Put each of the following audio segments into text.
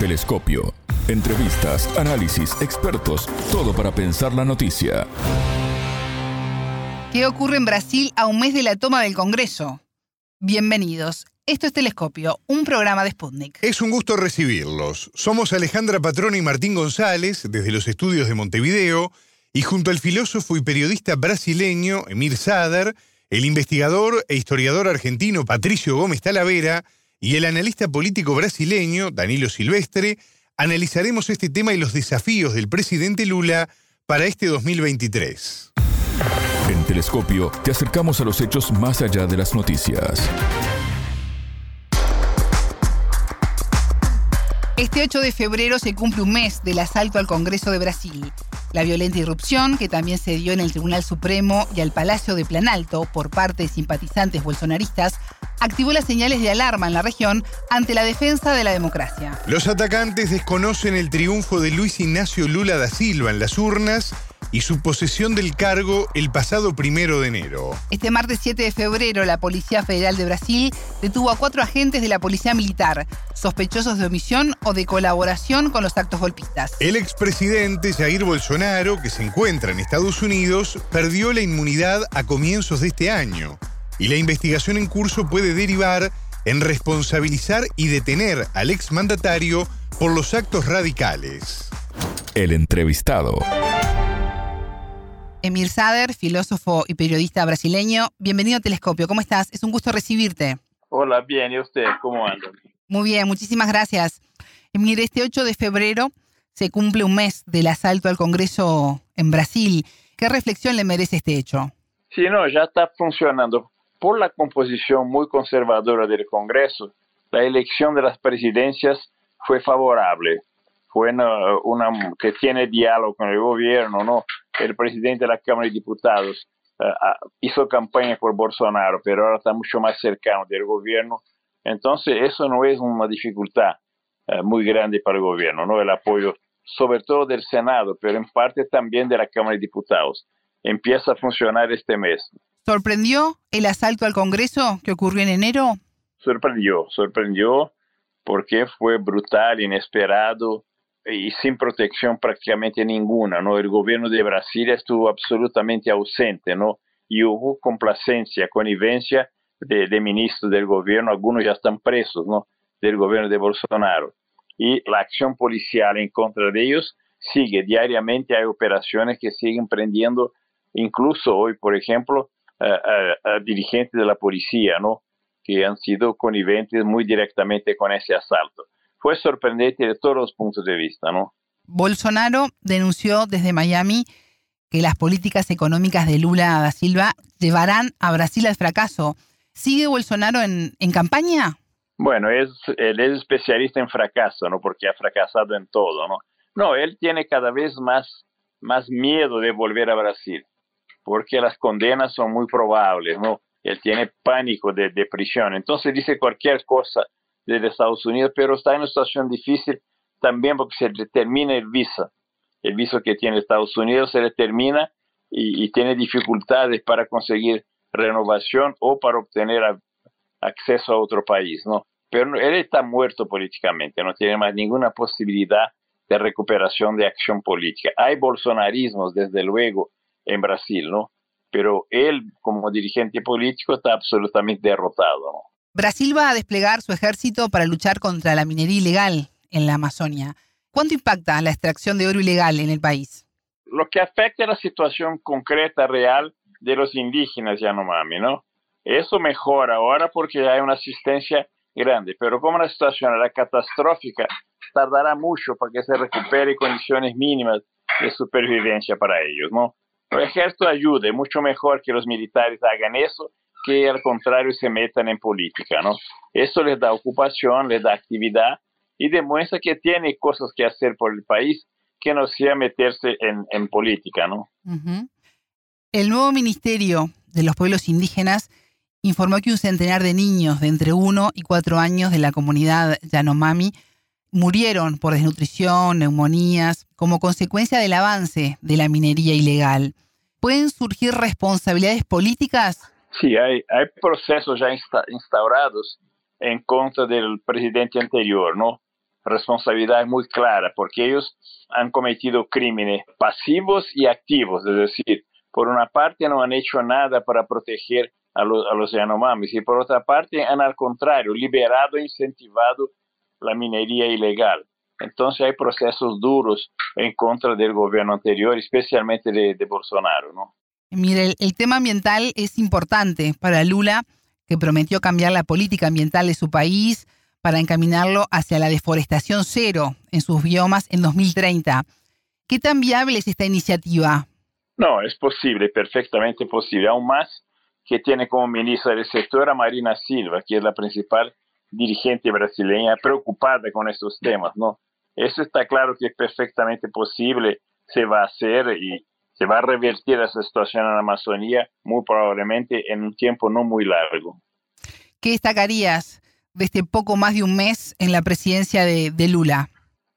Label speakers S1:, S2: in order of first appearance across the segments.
S1: Telescopio. Entrevistas, análisis, expertos, todo para pensar la noticia.
S2: ¿Qué ocurre en Brasil a un mes de la toma del Congreso? Bienvenidos. Esto es Telescopio, un programa de Sputnik.
S3: Es un gusto recibirlos. Somos Alejandra Patrón y Martín González, desde los estudios de Montevideo, y junto al filósofo y periodista brasileño Emir Sader, el investigador e historiador argentino Patricio Gómez Talavera y el analista político brasileño Danilo Silvestre, analizaremos este tema y los desafíos del presidente Lula para este 2023.
S1: En Telescopio te acercamos a los hechos más allá de las noticias.
S2: Este 8 de febrero se cumple un mes del asalto al Congreso de Brasil. La violenta irrupción, que también se dio en el Tribunal Supremo y al Palacio de Planalto por parte de simpatizantes bolsonaristas, activó las señales de alarma en la región ante la defensa de la democracia.
S3: Los atacantes desconocen el triunfo de Luis Ignacio Lula da Silva en las urnas y su posesión del cargo el pasado primero de enero.
S2: Este martes 7 de febrero, la Policía Federal de Brasil detuvo a cuatro agentes de la Policía Militar, sospechosos de omisión o de colaboración con los actos golpistas.
S3: El expresidente Jair Bolsonaro, que se encuentra en Estados Unidos, perdió la inmunidad a comienzos de este año y la investigación en curso puede derivar en responsabilizar y detener al exmandatario por los actos radicales.
S1: El entrevistado.
S2: Emir Sader, filósofo y periodista brasileño. Bienvenido a Telescopio. ¿Cómo estás? Es un gusto recibirte.
S4: Hola, bien. ¿Y usted? ¿Cómo anda?
S2: Muy bien, muchísimas gracias. Emir, este 8 de febrero se cumple un mes del asalto al Congreso en Brasil. ¿Qué reflexión le merece este hecho?
S4: Sí, no, ya está funcionando. Por la composición muy conservadora del Congreso, la elección de las presidencias fue favorable. Fue una, una que tiene diálogo con el gobierno, ¿no? el presidente de la Cámara de Diputados uh, hizo campaña por Bolsonaro, pero ahora está mucho más cercano del gobierno. Entonces, eso no es una dificultad uh, muy grande para el gobierno, ¿no? El apoyo, sobre todo del Senado, pero en parte también de la Cámara de Diputados. Empieza a funcionar este mes.
S2: ¿Sorprendió el asalto al Congreso que ocurrió en enero?
S4: Sorprendió, sorprendió porque fue brutal, inesperado, y sin protección prácticamente ninguna, ¿no? El gobierno de Brasil estuvo absolutamente ausente, ¿no? Y hubo complacencia, connivencia de, de, ministros del gobierno, algunos ya están presos, ¿no? Del gobierno de Bolsonaro. Y la acción policial en contra de ellos sigue diariamente, hay operaciones que siguen prendiendo, incluso hoy, por ejemplo, a, a, a dirigentes de la policía, ¿no? Que han sido conniventes muy directamente con ese asalto fue sorprendente de todos los puntos de vista, ¿no?
S2: Bolsonaro denunció desde Miami que las políticas económicas de Lula da Silva llevarán a Brasil al fracaso. ¿Sigue Bolsonaro en, en campaña?
S4: Bueno, es, él es especialista en fracaso, ¿no? Porque ha fracasado en todo, ¿no? No, él tiene cada vez más, más miedo de volver a Brasil, porque las condenas son muy probables, ¿no? Él tiene pánico de, de prisión, entonces dice cualquier cosa de Estados Unidos, pero está en una situación difícil también porque se le termina el visa. El visa que tiene Estados Unidos se le termina y, y tiene dificultades para conseguir renovación o para obtener a, acceso a otro país, ¿no? Pero él está muerto políticamente, no tiene más ninguna posibilidad de recuperación de acción política. Hay bolsonarismos, desde luego, en Brasil, ¿no? Pero él, como dirigente político, está absolutamente derrotado, ¿no?
S2: Brasil va a desplegar su ejército para luchar contra la minería ilegal en la Amazonia. ¿Cuánto impacta la extracción de oro ilegal en el país?
S4: Lo que afecta a la situación concreta, real de los indígenas Yanomami, ¿no? Eso mejora ahora porque hay una asistencia grande, pero como la situación era catastrófica, tardará mucho para que se recupere condiciones mínimas de supervivencia para ellos, ¿no? El ejército ayude, mucho mejor que los militares hagan eso que al contrario se metan en política, ¿no? Eso les da ocupación, les da actividad y demuestra que tiene cosas que hacer por el país que no sea meterse en, en política, ¿no?
S2: El nuevo Ministerio de los Pueblos Indígenas informó que un centenar de niños de entre 1 y 4 años de la comunidad Yanomami murieron por desnutrición, neumonías, como consecuencia del avance de la minería ilegal. ¿Pueden surgir responsabilidades políticas
S4: Sí, hay, hay procesos ya insta, instaurados en contra del presidente anterior, ¿no? responsabilidad muy clara, porque ellos han cometido crímenes pasivos y activos, es decir, por una parte no han hecho nada para proteger a los, a los Yanomamis y por otra parte han al contrario liberado e incentivado la minería ilegal. Entonces hay procesos duros en contra del gobierno anterior, especialmente de, de Bolsonaro, ¿no?
S2: Mire, el, tema ambiental es importante para Lula, que prometió cambiar la política ambiental de su país para encaminarlo hacia la deforestación cero en sus biomas en 2030. ¿Qué tan viable es esta iniciativa?
S4: No, es posible, perfectamente posible. Aún más que tiene como ministra del sector a Marina Silva, que es la principal dirigente brasileña preocupada con estos temas, ¿no? Eso está claro que es perfectamente posible, se va a hacer y se va a revertir esa situación en la Amazonía muy probablemente en un tiempo no muy largo.
S2: ¿Qué destacarías de este poco más de un mes en la presidencia de, Lula?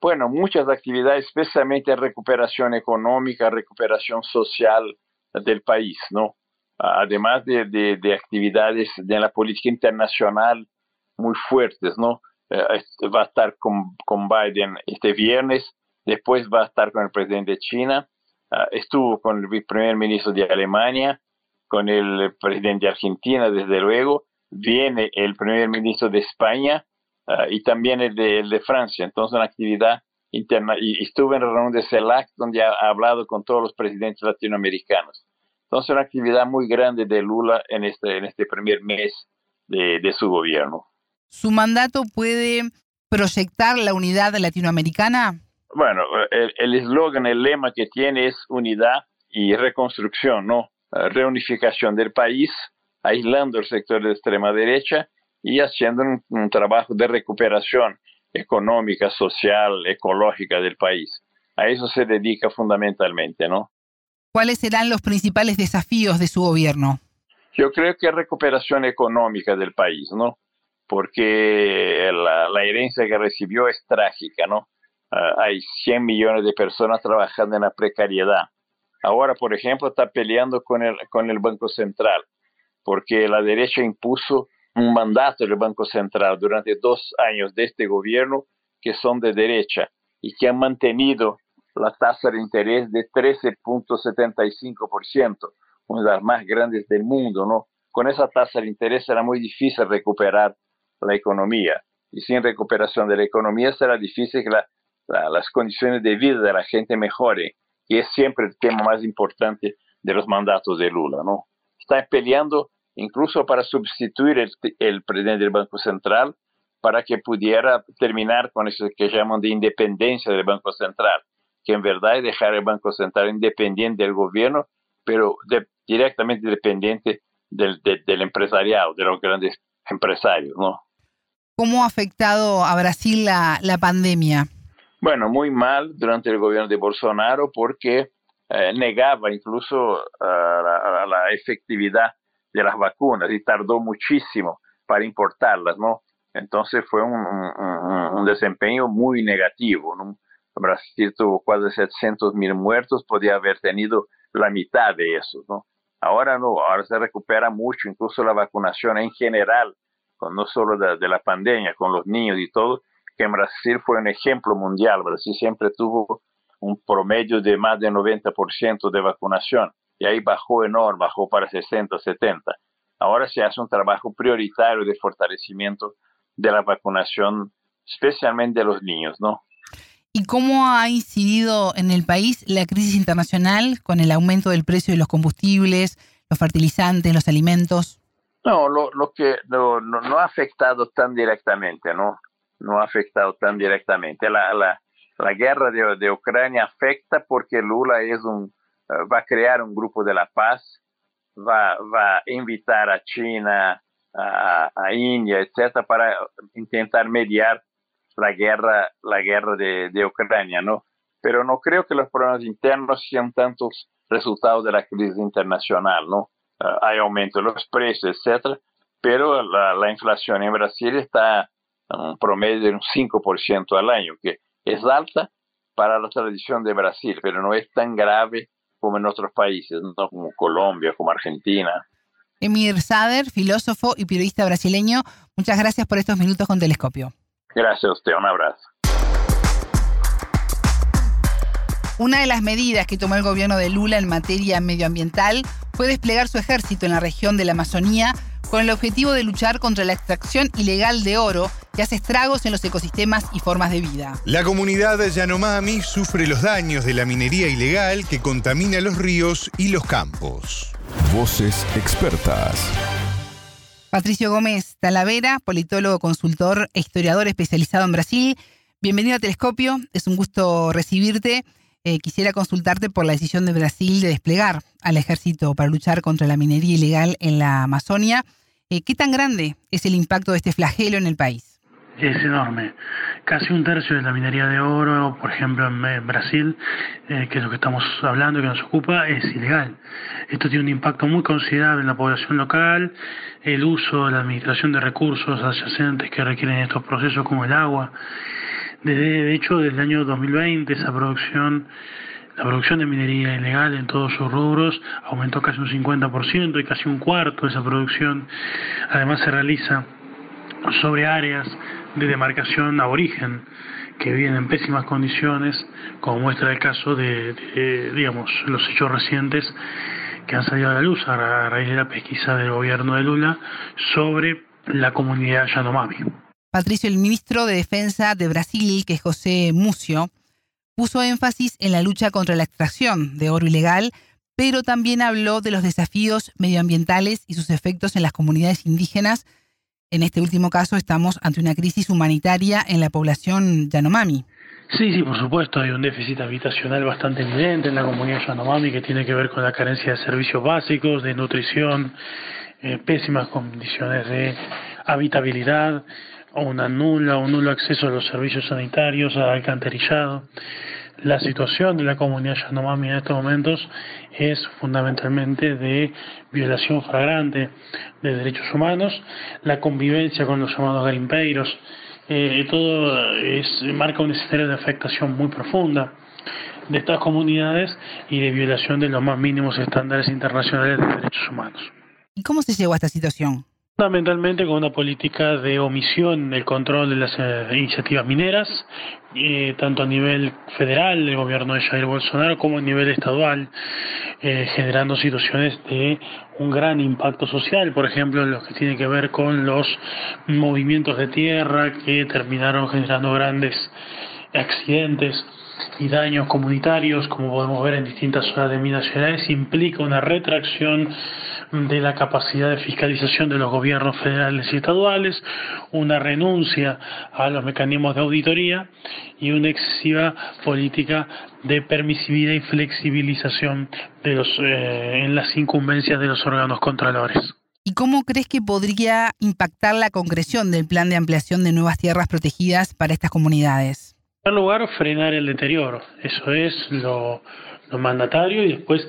S4: Bueno, muchas actividades, especialmente recuperación económica, recuperación social del país, ¿no? Además de, de, actividades de la política internacional muy fuertes, ¿no? Eh, va a estar con, Biden este viernes, después va a estar con el presidente de China, Ah, estuvo con el primer ministro de Alemania, con el presidente de Argentina, desde luego, viene el primer ministro de España ah, y también el de, Francia. Entonces, una actividad interna. Y estuve en la reunión de CELAC, donde ha, hablado con todos los presidentes latinoamericanos. Entonces, una actividad muy grande de Lula en este, en este primer mes de, de su gobierno.
S2: ¿Su mandato puede proyectar la unidad latinoamericana?
S4: Bueno, el eslogan, el, lema que tiene es unidad y reconstrucción, ¿no? Eh, reunificación del país, aislando el sector de extrema derecha y haciendo un, trabajo de recuperación económica, social, ecológica del país. A eso se dedica fundamentalmente, ¿no?
S2: ¿Cuáles serán los principales desafíos de su gobierno?
S4: Yo creo que recuperación económica del país, ¿no? Porque la, la herencia que recibió es trágica, ¿no? Ah, hay 100 millones de personas trabajando en la precariedad. Ahora, por ejemplo, está peleando con el, con el Banco Central, porque la derecha impuso un mandato del Banco Central durante dos años de este gobierno que son de derecha y que han mantenido la tasa de interés de 13.75%, una de las más grandes del mundo, ¿no? Con esa tasa de interés será muy difícil recuperar la economía y sin recuperación de la economía será difícil que la las condiciones de vida de la gente mejore, que es siempre el tema más importante de los mandatos de Lula, ¿no? Está peleando incluso para sustituir el, el presidente del Banco Central para que pudiera terminar con eso que llaman de independencia del Banco Central, que en verdad es dejar el Banco Central independiente del gobierno, pero directamente dependiente del, del empresariado, de los grandes empresarios, ¿no?
S2: ¿Cómo ha afectado a Brasil la, pandemia?
S4: Bueno, muy mal durante el gobierno de Bolsonaro porque eh, negaba incluso eh, la, efectividad de las vacunas y tardó muchísimo para importarlas, ¿no? Entonces fue un, desempeño muy negativo. ¿no? Brasil tuvo casi 700 mil muertos, podía haber tenido la mitad de esos, ¿no? Ahora no, ahora se recupera mucho, incluso la vacunación en general, no solo de, la pandemia, con los niños y todo, que en Brasil fue un ejemplo mundial. Brasil siempre tuvo un promedio de más de 90% de vacunación y ahí bajó enorme, bajó para 60, 70. Ahora se hace un trabajo prioritario de fortalecimiento de la vacunación, especialmente de los niños, ¿no?
S2: ¿Y cómo ha incidido en el país la crisis internacional con el aumento del precio de los combustibles, los fertilizantes, los alimentos?
S4: No, lo, que no, ha afectado tan directamente, ¿no? no ha afectado tan directamente. La, la, la guerra de, de, Ucrania afecta porque Lula es un, eh, va a crear un grupo de la paz, va, va a invitar a China, a, a India, etcétera, para intentar mediar la guerra, la guerra de, de Ucrania, ¿no? Pero no creo que los problemas internos sean tantos resultados de la crisis internacional, ¿no? Uh, hay aumento de los precios, etcétera, pero la, la inflación en Brasil está un promedio de un 5% al año, que es alta para la tradición de Brasil, pero no es tan grave como en otros países, ¿no? como Colombia, como Argentina.
S2: Emir Sader, filósofo y periodista brasileño, muchas gracias por estos minutos con Telescopio.
S4: Gracias a usted, un abrazo.
S2: Una de las medidas que tomó el gobierno de Lula en materia medioambiental fue desplegar su ejército en la región de la Amazonía con el objetivo de luchar contra la extracción ilegal de oro que hace estragos en los ecosistemas y formas de vida.
S3: La comunidad Yanomami sufre los daños de la minería ilegal que contamina los ríos y los campos.
S1: Voces expertas.
S2: Patricio Gómez Talavera, politólogo, consultor e historiador especializado en Brasil. Bienvenido a Telescopio, es un gusto recibirte. Eh, quisiera consultarte por la decisión de Brasil de desplegar al ejército para luchar contra la minería ilegal en la Amazonia. Eh, ¿Qué tan grande es el impacto de este flagelo en el país?
S5: Es enorme. Casi un tercio de la minería de oro, por ejemplo, en Brasil, eh, que es lo que estamos hablando, que nos ocupa, es ilegal. Esto tiene un impacto muy considerable en la población local, el uso, la administración de recursos adyacentes que requieren estos procesos como el agua de hecho, desde el año 2020 esa producción, la producción de minería ilegal en todos sus rubros aumentó casi un 50% y casi un cuarto de esa producción además se realiza sobre áreas de demarcación aborigen que viven en pésimas condiciones, como muestra el caso de, digamos, los hechos recientes que han salido a la luz a raíz de la pesquisa del gobierno de Lula sobre la comunidad Yanomami.
S2: Patricio, el ministro de Defensa de Brasil, que es José Mucio, puso énfasis en la lucha contra la extracción de oro ilegal, pero también habló de los desafíos medioambientales y sus efectos en las comunidades indígenas. En este último caso estamos ante una crisis humanitaria en la población Yanomami.
S5: Sí, sí, por supuesto, hay un déficit habitacional bastante evidente en la comunidad Yanomami que tiene que ver con la carencia de servicios básicos, de nutrición, eh, pésimas condiciones de habitabilidad, una nula o nulo acceso a los servicios sanitarios, al alcantarillado. La situación de la comunidad Yanomami en estos momentos es fundamentalmente de violación flagrante de derechos humanos, la convivencia con los llamados garimpeiros, eh, todo es, marca un escenario de afectación muy profunda de estas comunidades y de violación de los más mínimos estándares internacionales de derechos humanos.
S2: ¿Y cómo se llegó a esta situación?
S5: Fundamentalmente con una política de omisión del control de las eh, iniciativas mineras, eh, tanto a nivel federal del gobierno de Jair Bolsonaro como a nivel estadual, eh, generando situaciones de un gran impacto social, por ejemplo, lo que tiene que ver con los movimientos de tierra que terminaron generando grandes accidentes y daños comunitarios, como podemos ver en distintas zonas de Minas Gerais, implica una retracción de la capacidad de fiscalización de los gobiernos federales y estaduales, una renuncia a los mecanismos de auditoría y una excesiva política de permisividad y flexibilización de los, eh, en las incumbencias de los órganos controladores.
S2: ¿Y cómo crees que podría impactar la concreción del plan de ampliación de nuevas tierras protegidas para estas comunidades?
S5: En primer lugar, frenar el deterioro. Eso es lo, mandatario y después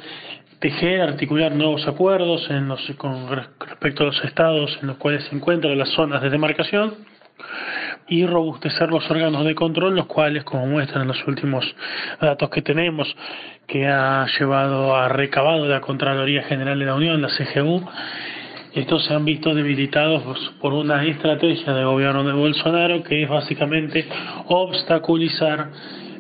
S5: tejer, articular nuevos acuerdos en los, con respecto a los estados en los cuales se encuentran las zonas de demarcación y robustecer los órganos de control, los cuales, como muestran los últimos datos que tenemos, que ha llevado a recabado la Contraloría General de la Unión, la CGU, estos se han visto debilitados por una estrategia del gobierno de Bolsonaro que es básicamente obstaculizar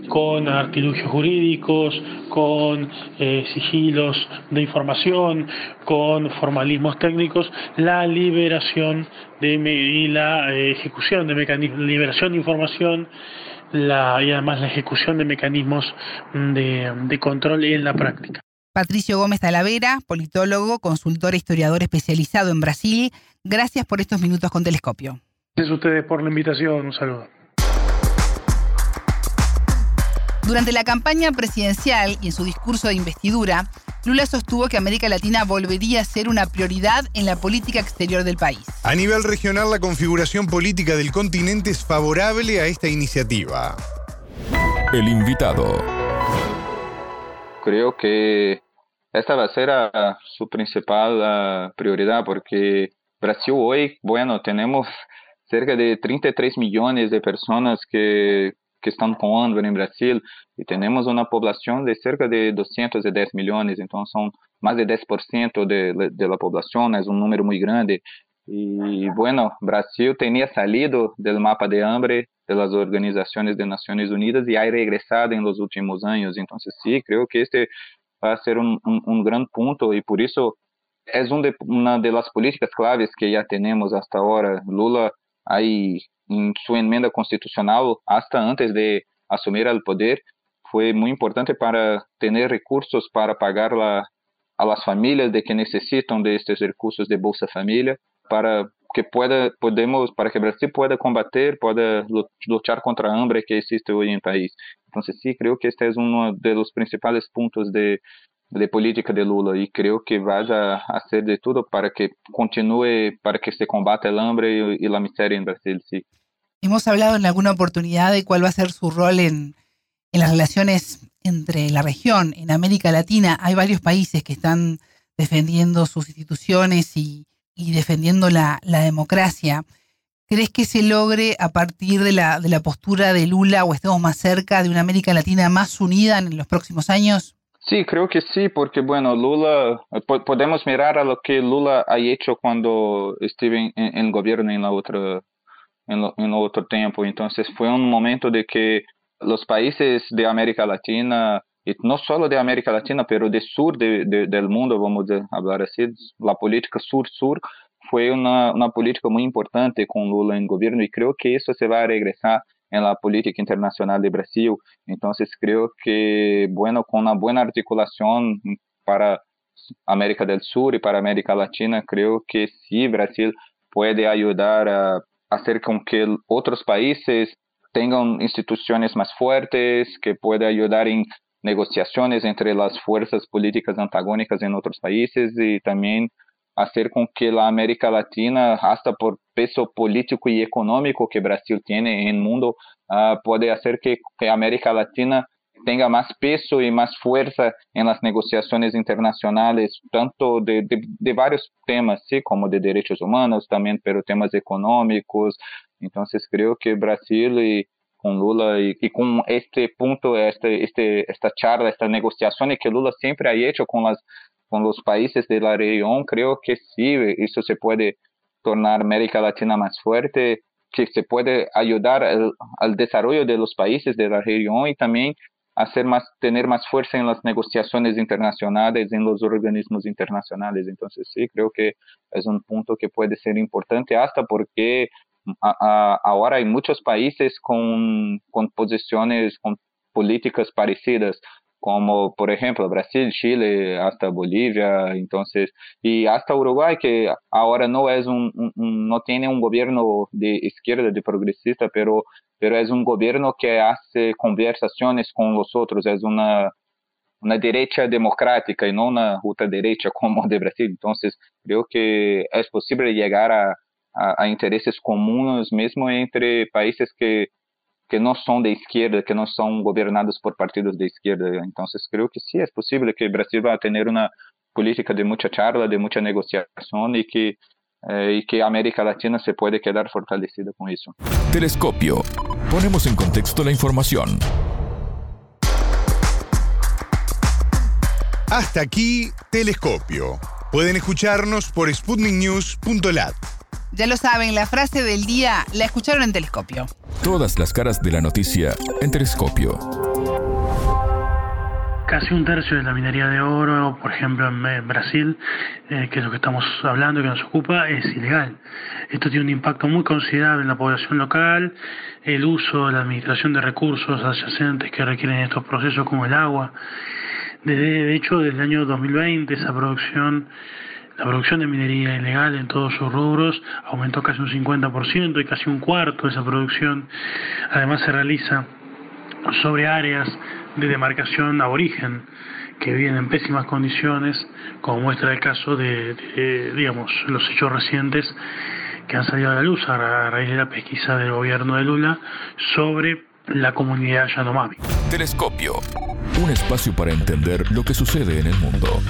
S5: con artilugios jurídicos, con eh, sigilos de información, con formalismos técnicos, la liberación de y la eh, ejecución de mecanismos, liberación de información, la, y además la ejecución de mecanismos de, de control en la práctica.
S2: Patricio Gómez Talavera, politólogo, consultor e historiador especializado en Brasil, gracias por estos minutos con Telescopio.
S5: Gracias a ustedes por la invitación, un saludo.
S2: Durante la campaña presidencial y en su discurso de investidura, Lula sostuvo que América Latina volvería a ser una prioridad en la política exterior del país.
S3: A nivel regional, la configuración política del continente es favorable a esta iniciativa.
S1: El invitado.
S6: Creo que esta va a ser su principal prioridad porque Brasil hoy, bueno, tenemos cerca de 33 millones de personas que que están con hambre en Brasil y tenemos una población de cerca de 210 millones, entonces son más de 10% de, de la población, es un número muy grande. Y bueno, Brasil tenía salido del mapa de hambre de las organizaciones de Naciones Unidas y ha regresado en los últimos años. Entonces sí, creo que este va a ser un, un, gran punto y por eso es una de políticas claves que ya tenemos hasta ahora. Lula ahí en su enmienda constitucional, hasta antes de asumir el poder, fue muy importante para tener recursos para pagar a las de que necesitan de recursos de Bolsa Familia para que pueda, podemos, para que Brasil pueda combater, pueda luchar contra a hambre que existe hoy en el país. Entonces sí, creo que este es uno de los principales puntos de, de política de Lula y creo que vaya a hacer de todo para que continúe, para que se combate el hambre y, la miseria en Brasil, sí.
S2: Hemos hablado en alguna oportunidad de cuál va a ser su rol en, en las relaciones entre la región. En América Latina hay varios países que están defendiendo sus instituciones y, y defendiendo la, democracia. ¿Crees que se logre a partir de la, de la postura de Lula o estemos más cerca de una América Latina más unida en los próximos años?
S6: Sí, creo que sí, porque bueno, Lula, podemos mirar a lo que Lula ha hecho cuando estuvo en, el gobierno en la otra, en, en otro tiempo. Entonces fue un momento de que los países de América Latina y no solo de América Latina, pero del sur de, del mundo, vamos a hablar así, la política sur-sur fue una, una, política muy importante con Lula en gobierno y creo que eso se va a regresar en la política internacional de Brasil. Entonces creo que, bueno, con una buena articulación para América del Sur y para América Latina, creo que sí, Brasil puede ayudar a hacer con que otros países tengan instituciones más fuertes, que pueda ayudar en negociaciones entre las fuerzas políticas antagónicas en otros países y también hacer con que la América Latina, hasta por peso político y económico que Brasil tiene en el mundo, uh, puede hacer que, que, América Latina tenga más peso y más fuerza en las negociaciones internacionales, tanto de, de, de, varios temas, ¿sí? como de derechos humanos también, pero temas económicos. Entonces creo que Brasil y con Lula y, con este punto, este, este, esta charla, esta negociación que Lula siempre ha hecho con, las, con los países de la región, creo que sí, eso se puede tornar América Latina más fuerte, que se puede ayudar al desarrollo de los países de la región y también hacer más, tener más fuerza en las negociaciones internacionales, en los organismos internacionales. Entonces sí, creo que es un punto que puede ser importante hasta porque ahora hay muchos países con, con posiciones, con políticas parecidas, como por ejemplo Brasil, Chile, hasta Bolivia, entonces, y hasta Uruguay, que ahora no es un, no tiene un gobierno de izquierda, de progresista, pero, pero es un gobierno que hace conversaciones con los otros, es una, una derecha democrática y no una ultraderecha como de Brasil. Entonces, creo que es posible llegar a, a, a intereses comuns mesmo entre países que que no son de izquierda, que no son gobernados por partidos de izquierda. Entonces creo que sí es posible que Brasil va a tener una política de mucha charla, de mucha negociación y que, eh, y que América Latina se puede quedar fortalecida con eso.
S1: Telescopio. Ponemos en contexto la información.
S3: Hasta aquí, Telescopio. Pueden escucharnos por sputniknews.lat.
S2: Ya lo saben, la frase del día la escucharon en Telescopio.
S1: Todas las caras de la noticia en Telescopio.
S5: Casi un tercio de la minería de oro, por ejemplo en Brasil, eh, que es lo que estamos hablando y que nos ocupa, es ilegal. Esto tiene un impacto muy considerable en la población local, el uso, la administración de recursos adyacentes que requieren estos procesos como el agua. de hecho, desde el año 2020 esa producción la producción de minería ilegal en todos sus rubros aumentó casi un 50% y casi un cuarto de esa producción además se realiza sobre áreas de demarcación aborigen que viven en pésimas condiciones, como muestra el caso de, digamos, los hechos recientes que han salido a la luz a raíz de la pesquisa del gobierno de Lula sobre la comunidad Yanomami.
S1: Telescopio, un espacio para entender lo que sucede en el mundo.